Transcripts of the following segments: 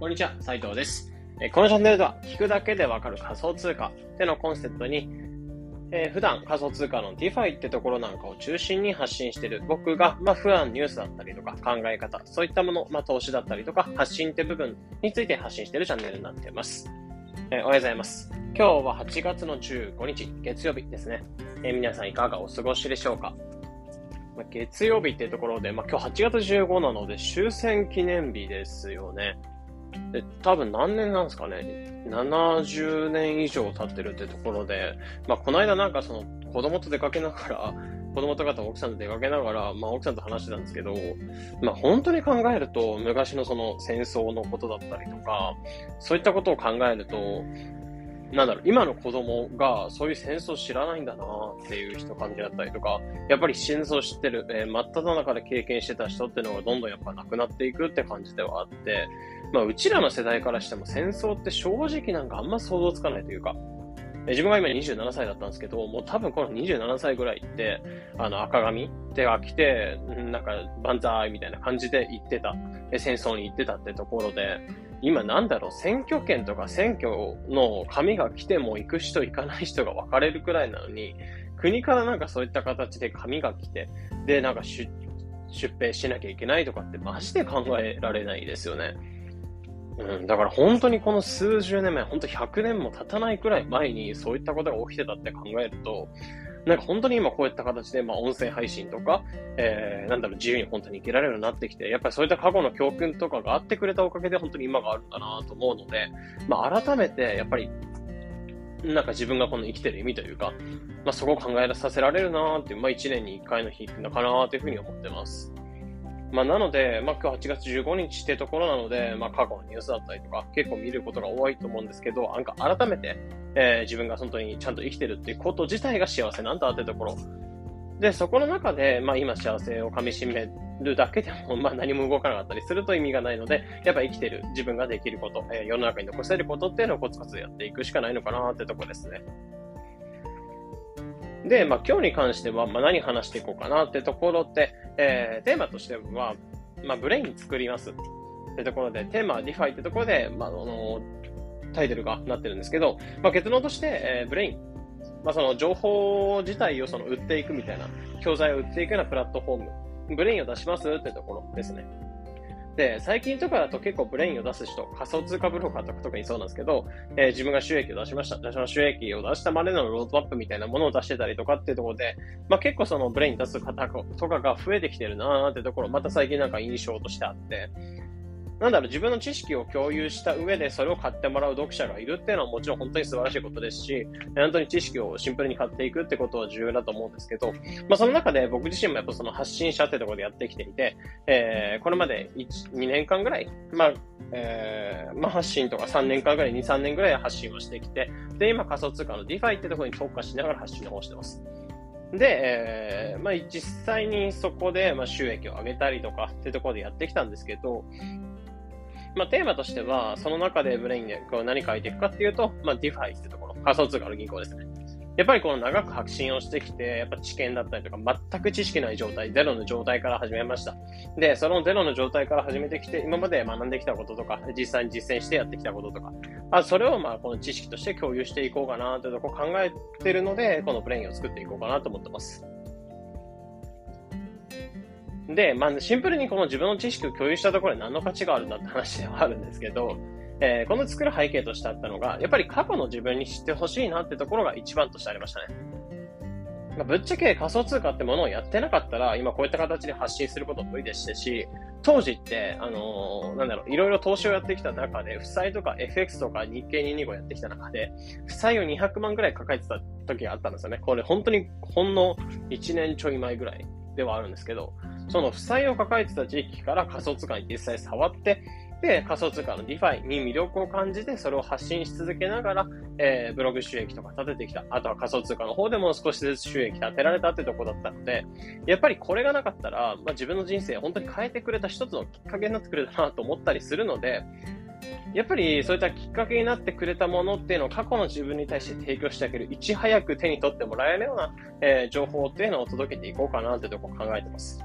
こんにちは、斉藤です。このチャンネルでは、聞くだけでわかる仮想通貨ってのコンセプトに、えー、普段仮想通貨の DeFi ってところなんかを中心に発信している僕が、まあ、普段ニュースだったりとか考え方、そういったもの、まあ、投資だったりとか発信って部分について発信しているチャンネルになっています。えー、おはようございます。今日は8月の15日、月曜日ですね。えー、皆さんいかがお過ごしでしょうか？ま月曜日ってところで、まあ、今日8月15なので終戦記念日ですよね。で、多分何年なんですかね？70年以上経ってるってところで、まあ、この間なんかその子供と出かけながら、子供とかと奥さんと出かけながら、まあ、奥さんと話してたんですけど、まあ、本当に考えると、昔のその戦争のことだったりとか、そういったことを考えると、なんだろう、今の子供がそういう戦争知らないんだなっていう人感じだったりとか、やっぱり戦争知ってる、えー、真っ只中で経験してた人っていうのがどんどんやっぱなくなっていくって感じではあって、まあ、うちらの世代からしても戦争って正直なんかあんま想像つかないというか、自分が今27歳だったんですけど、もう多分この27歳ぐらいって、あの赤髪手が来て、なんか万歳みたいな感じで行ってた、戦争に行ってたってところで、今なんだろう、選挙権とか選挙の紙が来ても行く人行かない人が分かれるくらいなのに、国からなんかそういった形で紙が来て、で、なんか出兵しなきゃいけないとかってマジで考えられないですよね。うん、だから本当にこの数十年前、本当100年も経たないくらい前にそういったことが起きてたって考えると、なんか本当に今こういった形で、まあ音声配信とか、えー、なんだろう、自由に本当に生きられるようになってきて、やっぱりそういった過去の教訓とかがあってくれたおかげで本当に今があるんだなと思うので、まあ改めてやっぱり、なんか自分がこの生きてる意味というか、まあそこを考えさせられるなっていう、まあ一年に一回の日なのかなというふうに思ってます。まあ、なので、まあ、今日8月15日ってところなので、まあ、過去のニュースだったりとか、結構見ることが多いと思うんですけど、なんか改めて、えー、自分が本当にちゃんと生きてるっていうこと自体が幸せなんだってところ。で、そこの中で、まあ、今幸せを噛み締めるだけでも、まあ、何も動かなかったりすると意味がないので、やっぱ生きてる、自分ができること、えー、世の中に残せることっていうのをコツコツやっていくしかないのかなってとこですね。で、まあ、今日に関しては、まあ、何話していこうかなってところって、えー、テーマとしては、まあ、ブレイン作りますってところで、テーマは DeFi ってところで、まあ、あの、タイトルがなってるんですけど、まあ、結論として、えー、ブレイン、まあ、その情報自体をその売っていくみたいな、教材を売っていくようなプラットフォーム、ブレインを出しますってところですね。で、最近とかだと結構ブレインを出す人、仮想通貨ブローカーとか特にそうなんですけど、えー、自分が収益を出しました。その収益を出したまでのロードマップみたいなものを出してたりとかっていうところで、まあ結構そのブレイン出す方とかが増えてきてるなーってところ、また最近なんか印象としてあって、なんだろう、自分の知識を共有した上でそれを買ってもらう読者がいるっていうのはもちろん本当に素晴らしいことですし、本当に知識をシンプルに買っていくってことは重要だと思うんですけど、まあその中で僕自身もやっぱその発信者ってところでやってきていて、えー、これまで1、2年間ぐらい、まあ、えー、まあ発信とか3年間ぐらい、2、3年ぐらい発信をしてきて、で、今仮想通貨の DeFi ってところに特化しながら発信の方してます。で、えー、まあ、実際にそこで、まあ、収益を上げたりとかってところでやってきたんですけど、まあ、テーマとしては、その中でブレインでこう何書いていくかっていうと、まあ、DeFi ってところ、仮想通貨の銀行ですね。やっぱりこの長く発信をしてきて、やっぱ知見だったりとか、全く知識ない状態、ゼロの状態から始めました。で、そのゼロの状態から始めてきて、今まで学んできたこととか、実際に実践してやってきたこととか、あそれをまあこの知識として共有していこうかなというとこ考えてるので、このブレインを作っていこうかなと思ってます。で、まあ、シンプルにこの自分の知識を共有したところで何の価値があるんだって話ではあるんですけど、えー、この作る背景としてあったのが、やっぱり過去の自分に知ってほしいなってところが一番としてありましたね。まあ、ぶっちゃけ仮想通貨ってものをやってなかったら、今こういった形で発信することも無理でしたし、当時って、あのー、なんだろう、いろいろ投資をやってきた中で、負債とか FX とか日経225やってきた中で、負債を200万ぐらい抱えてた時があったんですよね。これ本当にほんの1年ちょい前ぐらいではあるんですけど、その負債を抱えてた時期から仮想通貨に実際触って、で、仮想通貨の DeFi に魅力を感じて、それを発信し続けながら、えー、ブログ収益とか立ててきた。あとは仮想通貨の方でも少しずつ収益立てられたってとこだったので、やっぱりこれがなかったら、まあ、自分の人生本当に変えてくれた一つのきっかけになってくれたなと思ったりするので、やっぱりそういったきっかけになってくれたものっていうのを過去の自分に対して提供してあげる、いち早く手に取ってもらえるような、えー、情報っていうのを届けていこうかなってとこ考えてます。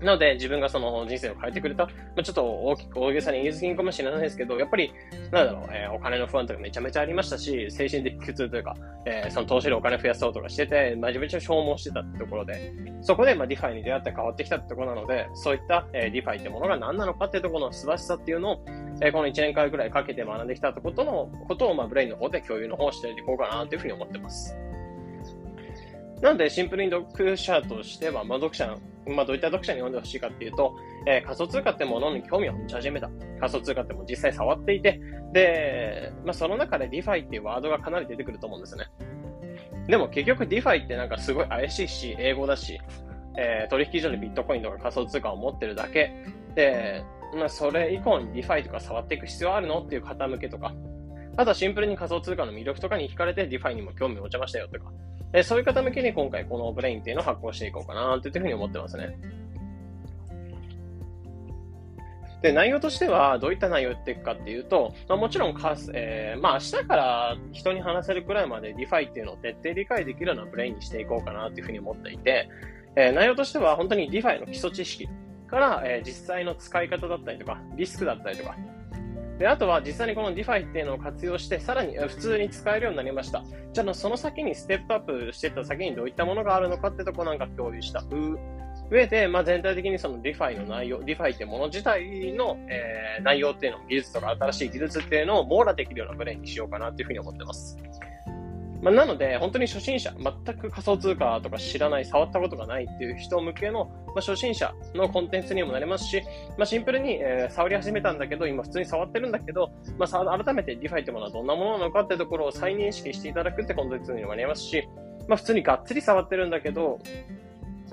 なので、自分がその人生を変えてくれた、まあ、ちょっと大きく大げさに言い過ぎかもしれないですけど、やっぱり、なんだろう、えー、お金の不安とかめちゃめちゃありましたし、精神的苦痛というか、えー、その投資でお金増やそうとかしてて、まあ、自分めっちゃ消耗してたってところで、そこで、まあ、 DeFi に出会って変わってきたってところなので、そういった、えー、 DeFi ってものが何なのかっていうところの素晴らしさっていうのを、えー、この1年間くらいかけて学んできたことの、ことを、まあ、ブレインの方で共有の方をしていこうかなというふうに思ってます。なので、シンプルに読者としては、まあ、読者、まあ、どういった読者に読んでほしいかっていうと、えー、仮想通貨ってものに興味を持ち始めた。仮想通貨っても実際触っていて、で、まあ、その中で DeFi っていうワードがかなり出てくると思うんですね。でも結局 DeFi ってなんかすごい怪しいし、英語だし、えー、取引所にビットコインとか仮想通貨を持ってるだけ。で、まあ、それ以降に DeFi とか触っていく必要あるのっていう方向けとか、あとはシンプルに仮想通貨の魅力とかに惹かれて DeFi にも興味を持ちましたよとか、えそういう方向けに今回このブレインっていうのを発行していこうかなというふうに思ってますね。で、内容としてはどういった内容を言っていくかっていうと、まあ、もちろんか、えー、まあ明日から人に話せるくらいまで DeFi っていうのを徹底理解できるようなブレインにしていこうかなというふうに思っていて、えー、内容としては本当に DeFi の基礎知識から、えー、実際の使い方だったりとか、リスクだったりとか、で、あとは実際にこの DeFi っていうのを活用して、さらに普通に使えるようになりました。じゃあ、その先にステップアップしていった先にどういったものがあるのかってとこなんか共有した上で、まあ、全体的にその DeFi の内容、DeFi ってもの自体の、えー、内容っていうの、技術とか新しい技術っていうのを網羅できるようなブレインにしようかなっていうふうに思ってます。まあ、なので、本当に初心者、全く仮想通貨とか知らない、触ったことがないっていう人向けの、まあ、初心者のコンテンツにもなりますし、まあ、シンプルに、えー、触り始めたんだけど、今普通に触ってるんだけど、まあ、改めて DeFi ってものはどんなものなのかってところを再認識していただくってコンテンツにもなりますし、まあ、普通にがっつり触ってるんだけど、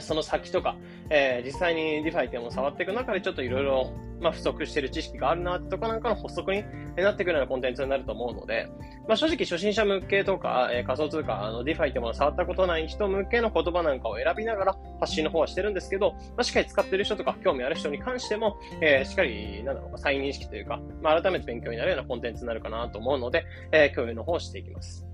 その先とか、えー、実際に DeFi っていうのを触っていく中でちょっといろいろ、不足してる知識があるなとこなんかの補足になってくるようなコンテンツになると思うので、まあ、正直初心者向けとか、えー、仮想通貨、あの DeFi ってものを触ったことない人向けの言葉なんかを選びながら発信の方はしてるんですけど、まあ、しっかり使ってる人とか興味ある人に関しても、えー、しっかり、なんだろう、再認識というか、まあ、改めて勉強になるようなコンテンツになるかなと思うので、えー、共有の方をしていきます。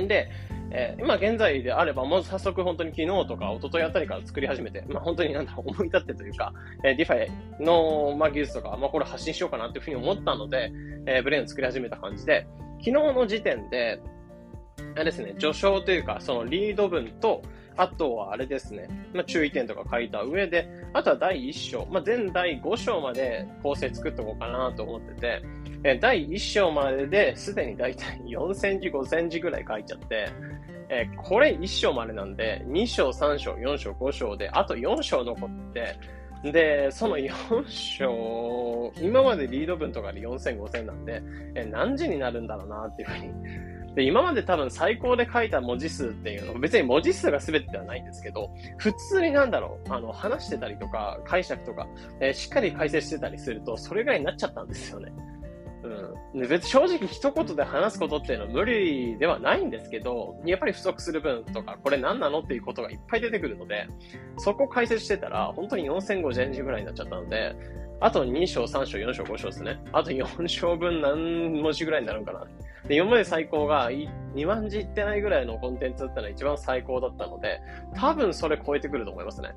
んで、えー、今現在であれば、もう早速本当に昨日とか一昨日あたりから作り始めて、まあ本当になんだ、思い立ってというか、えー、DeFi の、まあ、技術とか、まあこれ発信しようかなというふうに思ったので、えー、ブレイン作り始めた感じで、昨日の時点で、あれですね、序章というか、そのリード文と、あとはあれですね、まあ、注意点とか書いた上で、あとは第1章、まあ、全第5章まで構成作っておこうかなと思ってて、え第1章までですでにだいたい4センチ、5センチぐらい書いちゃって、えこれ1章までなんで、2章、3章、4章、5章で、あと4章残って、で、その4章、今までリード文とかで4000、5000なんで、え何時になるんだろうなっていうふうに。で、今まで多分最高で書いた文字数っていうの、別に文字数が全てではないんですけど、普通になんだろう、あの、話してたりとか、解釈とか、えー、しっかり解説してたりすると、それぐらいになっちゃったんですよね。うん。で別正直一言で話すことっていうのは無理ではないんですけど、やっぱり不足する分とか、これ何なのっていうことがいっぱい出てくるので、そこ解説してたら、本当に4050字ぐらいになっちゃったので、あと2章、3章、4章、5章ですね。あと4章分何文字ぐらいになるのかな。で、今まで最高が2万字いってないぐらいのコンテンツだったのが一番最高だったので、多分それ超えてくると思いますね。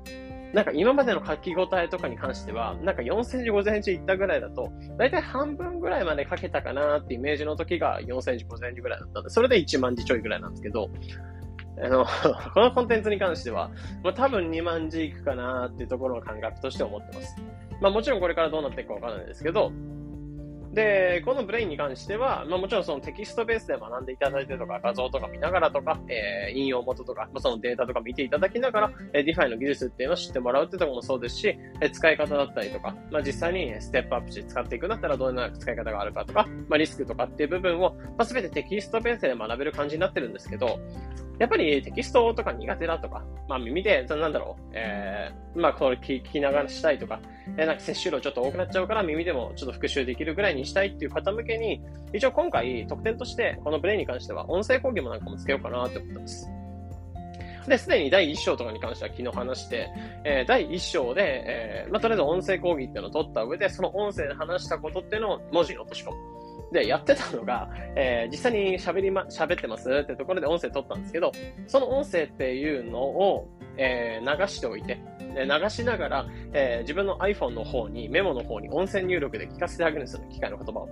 なんか今までの書き応えとかに関しては、なんか4センチ、5センチいったぐらいだと、だいたい半分ぐらいまで書けたかなってイメージの時が4センチ、5センチぐらいだったんで、それで1万字ちょいぐらいなんですけど、あの、このコンテンツに関しては、まあ、多分2万字いくかなっていうところの感覚として思ってます。まあもちろんこれからどうなっていくかわからないですけど、で、このブレインに関しては、まあ、もちろんそのテキストベースで学んでいただいてとか、画像とか見ながらとか、えー、引用元とか、まあ、そのデータとか見ていただきながら、えー、DeFi の技術っていうのを知ってもらうってところもそうですし、えー、使い方だったりとか、まあ、実際にステップアップして使っていくんだったらどんな使い方があるかとか、まあ、リスクとかっていう部分を、まあ、全てテキストベースで学べる感じになってるんですけど、やっぱりテキストとか苦手だとか、まあ耳で、なんだろう、えー、まあこれ聞きながらしたいとか、えー、なんか摂取量ちょっと多くなっちゃうから耳でもちょっと復習できるぐらいにしたいっていう方向けに、一応今回特典としてこのブレイに関しては音声講義もなんかもつけようかなって思ってます。で、すでに第1章とかに関しては昨日話して、えー、第1章で、えー、まあ、とりあえず音声講義っていうのを取った上で、その音声で話したことっていうのを文字に落とし込む。で、やってたのが、えー、実際に喋りま、喋ってますってところで音声取ったんですけど、その音声っていうのを、えー、流しておいて、流しながら、えー、自分の iPhone の方に、メモの方に音声入力で聞かせてあげるんですよ、機械の言葉を。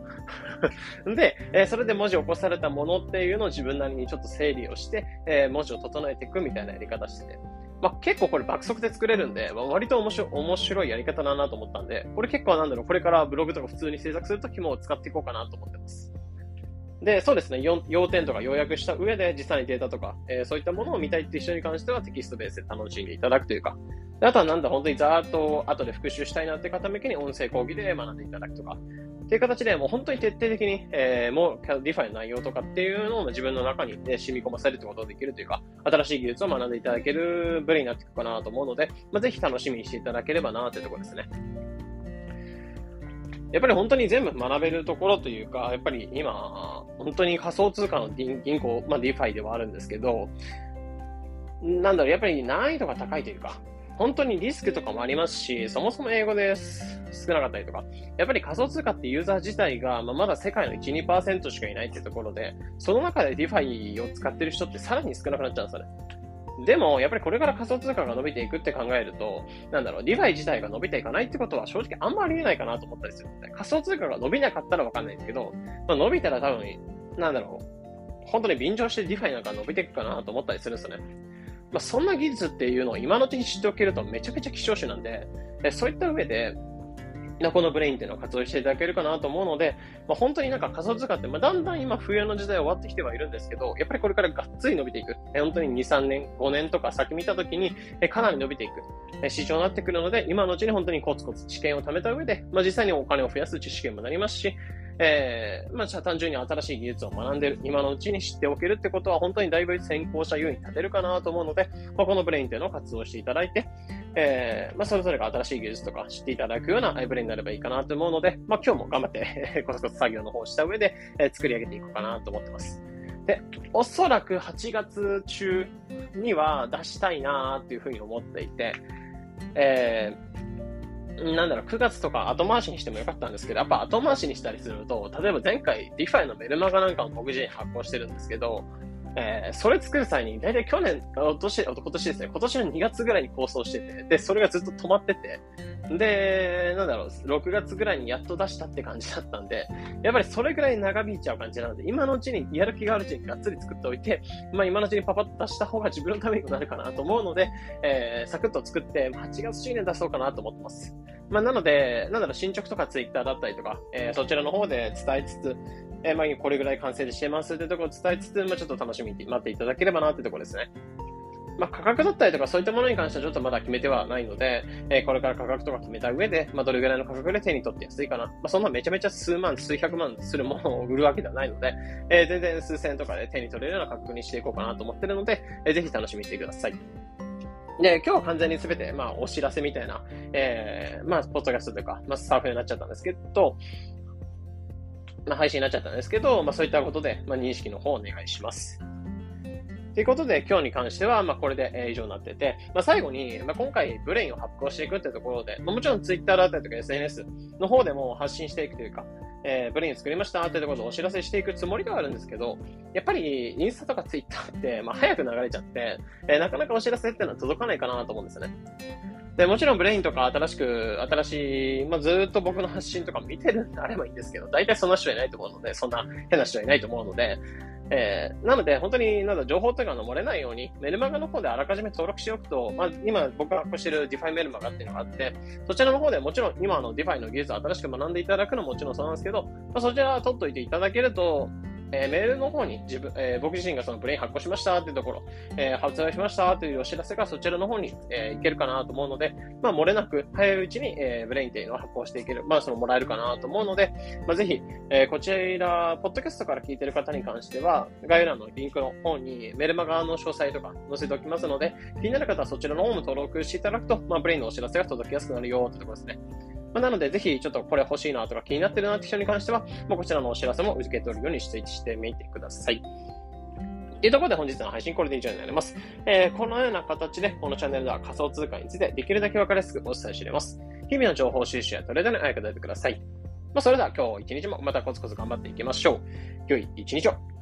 で、えー、それで文字起こされたものっていうのを自分なりにちょっと整理をして、えー、文字を整えていくみたいなやり方してて。まあ、結構これ爆速で作れるんで、まあ、割と面白面白いやり方だなと思ったんで、これ結構なんだろう、これからブログとか普通に制作するときも使っていこうかなと思ってます。で、そうですね、要点とか要約した上で実際にデータとか、えー、そういったものを見たいって人に関してはテキストベースで楽しんでいただくというか、あとはなんだ、本当にざーっと後で復習したいなって方向けに音声講義で学んでいただくとか、っていう形でもう本当に徹底的に、えー、もう DeFi の内容とかっていうのを自分の中に、ね、染み込ませるってことができるというか、新しい技術を学んでいただける部類になっていくかなと思うので、まあ、ぜひ楽しみにしていただければなというところですね。やっぱり本当に全部学べるところというか、やっぱり今、本当に仮想通貨の銀行、まあ、 DeFi ではあるんですけど、なんだろう、やっぱり難易度が高いというか、本当にリスクとかもありますし、そもそも英語で少なかったりとか、やっぱり仮想通貨ってユーザー自体が、まあ、まだ世界の1、2%しかいないっていうところで、その中で DeFi を使ってる人ってさらに少なくなっちゃうんですよね。でも、やっぱりこれから仮想通貨が伸びていくって考えると、なんだろう、 DeFi 自体が伸びていかないってことは正直あんまありえないかなと思ったりするので、仮想通貨が伸びなかったらわかんないんですけど、まあ、伸びたら多分、なんだろう、本当に便乗して DeFi なんか伸びていくかなと思ったりするんですよね。まあ、そんな技術っていうのを今のうちに知っておけるとめちゃくちゃ希少種なんで、でそういった上で、このブレインっていうのを活用していただけるかなと思うので、まあ、本当になんか仮想通貨って、まあ、だんだん今冬の時代終わってきてはいるんですけど、やっぱりこれからがっつり伸びていく。本当に2、3年、5年とか先見たときに、かなり伸びていく市場になってくるので、今のうちに本当にコツコツ知見を貯めた上で、まあ、実際にお金を増やす知識もなりますし、えー、まあ、単純に新しい技術を学んでる、今のうちに知っておけるってことは、本当にだいぶ先行者優位に立てるかなと思うので、まあ、このブレインというのを活用していただいて、えー、まあ、それぞれが新しい技術とか知っていただくようなブレインになればいいかなと思うので、まあ、今日も頑張って コツコツ作業の方をした上で、えー、作り上げていこうかなと思ってます。で、おそらく8月中には出したいなっていうふうに思っていて、えー、なんだろう、9月とか後回しにしてもよかったんですけど、やっぱ後回しにしたりすると、例えば前回 DeFi のメルマガなんかを僕自身発行してるんですけど、えー、それ作る際に、だいたい去年、今年、今年ですね、今年の2月ぐらいに構想してて、で、それがずっと止まってて、で、なんだろう、6月ぐらいにやっと出したって感じだったんで、やっぱりそれぐらい長引いちゃう感じなので、今のうちにやる気があるうちにがっつり作っておいて、まあ今のうちにパパッと出した方が自分のためにもなるかなと思うので、えー、サクッと作って、8月中に出そうかなと思ってます。まあなので、なんだろう、進捗とか Twitter だったりとか、えー、そちらの方で伝えつつ、えー、まあこれぐらい完成してますってところを伝えつつ、まあちょっと楽しみに待っていただければなってところですね。まあ、価格だったりとかそういったものに関してはちょっとまだ決めてはないので、えー、これから価格とか決めた上で、まあ、どれぐらいの価格で手に取って安いかな。まあ、そんなめちゃめちゃ数万、数百万するものを売るわけではないので、えー、全然数千円とかで手に取れるような価格にしていこうかなと思ってるので、えー、ぜひ楽しみにしてください。で、今日は完全にすべて、まあ、お知らせみたいな、えー、まあ、ポッドキャストというか、まあ、スタッフになっちゃったんですけど、まあ、配信になっちゃったんですけど、まあ、そういったことで、まあ、認識の方をお願いします。ということで、今日に関しては、まあ、これで、以上になってて、まあ、最後に、まあ、今回、ブレインを発行していくってところで、まあ、もちろん Twitter だったりとか SNS の方でも発信していくというか、えー、ブレイン作りましたってところでお知らせしていくつもりではあるんですけど、やっぱり、インスタとか Twitter って、まあ、早く流れちゃって、えー、なかなかお知らせっていうのは届かないかなと思うんですよね。で、もちろんブレインとか新しく、新しい、まあ、ずっと僕の発信とか見てるんであればいいんですけど、大体そんな人はいないと思うので、そんな変な人はいないと思うので、えー、なので、本当に、なんだ、情報とかが漏れないように、メルマガの方であらかじめ登録しておくと、まあ、今僕が発行している DeFi メルマガっていうのがあって、そちらの方でもちろん今の DeFi の技術を新しく学んでいただくのももちろんそうなんですけど、まあ、そちら取っといていただけると、えー、メールの方に自分、えー、僕自身がそのブレイン発行しましたっていうところ、えー、発売しましたというお知らせがそちらの方に、えー、いけるかなと思うので、まあ、漏れなく早いうちに、えー、ブレインっていうのを発行していける、まあ、そのもらえるかなと思うので、まあ、ぜひ、えー、こちら、ポッドキャストから聞いてる方に関しては、概要欄のリンクの方にメルマガの詳細とか載せておきますので、気になる方はそちらの方も登録していただくと、まあ、ブレインのお知らせが届きやすくなるよってところですね。まあ、なので、ぜひちょっとこれ欲しいなとか気になってるなって人に関しては、まあ、こちらのお知らせも受け取るようにしてしてみてください。というところで本日の配信これで以上になります。えー、このような形でこのチャンネルでは仮想通貨についてできるだけ分かりやすくお伝えしています。日々の情報収集やトレードにあやかてください。まあ、それでは今日一日もまたコツコツ頑張っていきましょう。良い一日を。